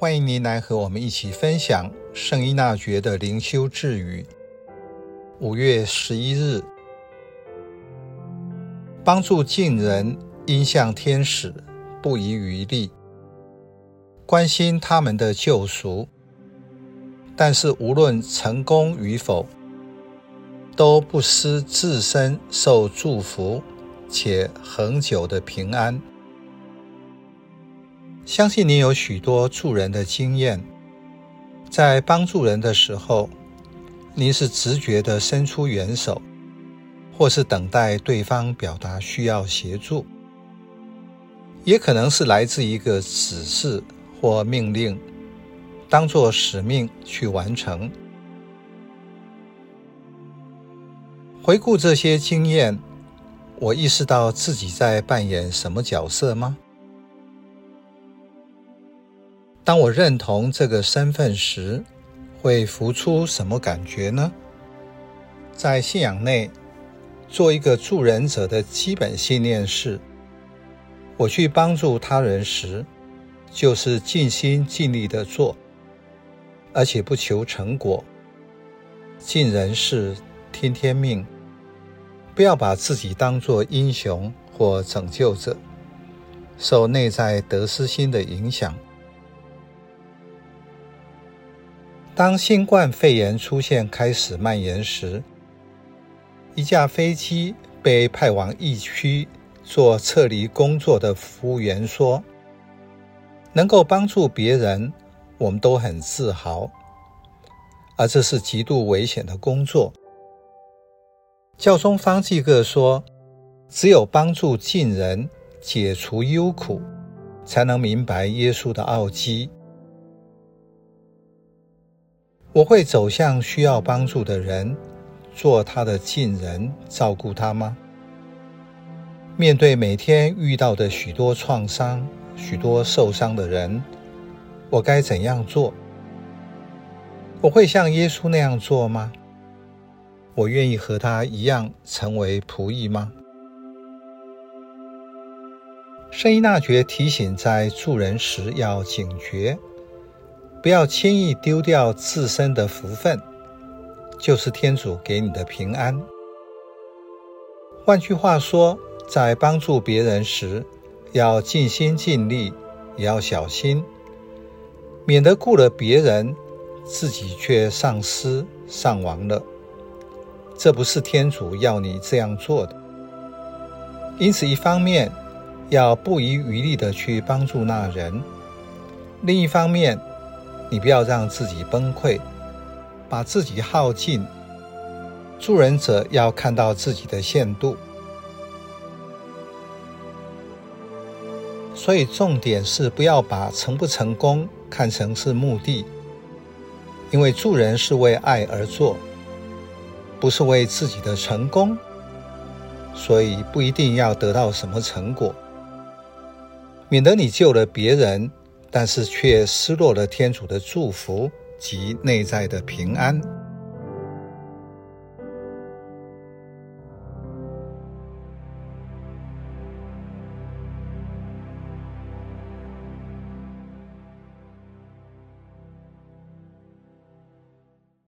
欢迎您来和我们一起分享圣依纳爵的灵修智语。五月十一日，帮助近人应像天使，不遗余力，关心他们的救赎。但是无论成功与否，都不失自身受祝福且恒久的平安。相信你有许多助人的经验，在帮助人的时候，你是直觉地伸出援手，或是等待对方表达需要协助，也可能是来自一个指示或命令，当作使命去完成。回顾这些经验，我意识到自己在扮演什么角色吗？当我认同这个身份时，会浮出什么感觉呢？在信仰内，做一个助人者的基本信念是：我去帮助他人时，就是尽心尽力的做，而且不求成果。尽人事，听天命。不要把自己当作英雄或拯救者，受内在得失心的影响。当新冠肺炎出现、开始蔓延时，一架飞机被派往疫区做撤离工作的服务员说：“能够帮助别人，我们都很自豪，而这是极度危险的工作。”教宗方济各说：“只有帮助近人，解除忧苦，才能明白耶稣的奥迹。”我会走向需要帮助的人，做他的近人，照顾他吗？面对每天遇到的许多创伤、许多受伤的人，我该怎样做？我会像耶稣那样做吗？我愿意和他一样成为仆役吗？圣依纳爵提醒，在助人时要警觉。不要轻易丢掉自身的福分，就是天主给你的平安。换句话说，在帮助别人时，要尽心尽力，也要小心，免得顾了别人，自己却丧失丧亡了。这不是天主要你这样做的。因此，一方面要不遗余力地去帮助那人，另一方面，你不要让自己崩溃，把自己耗尽。助人者要看到自己的限度，所以重点是不要把成不成功看成是目的，因为助人是为爱而做，不是为自己的成功，所以不一定要得到什么成果，免得你救了别人。但是却失落了天主的祝福及内在的平安。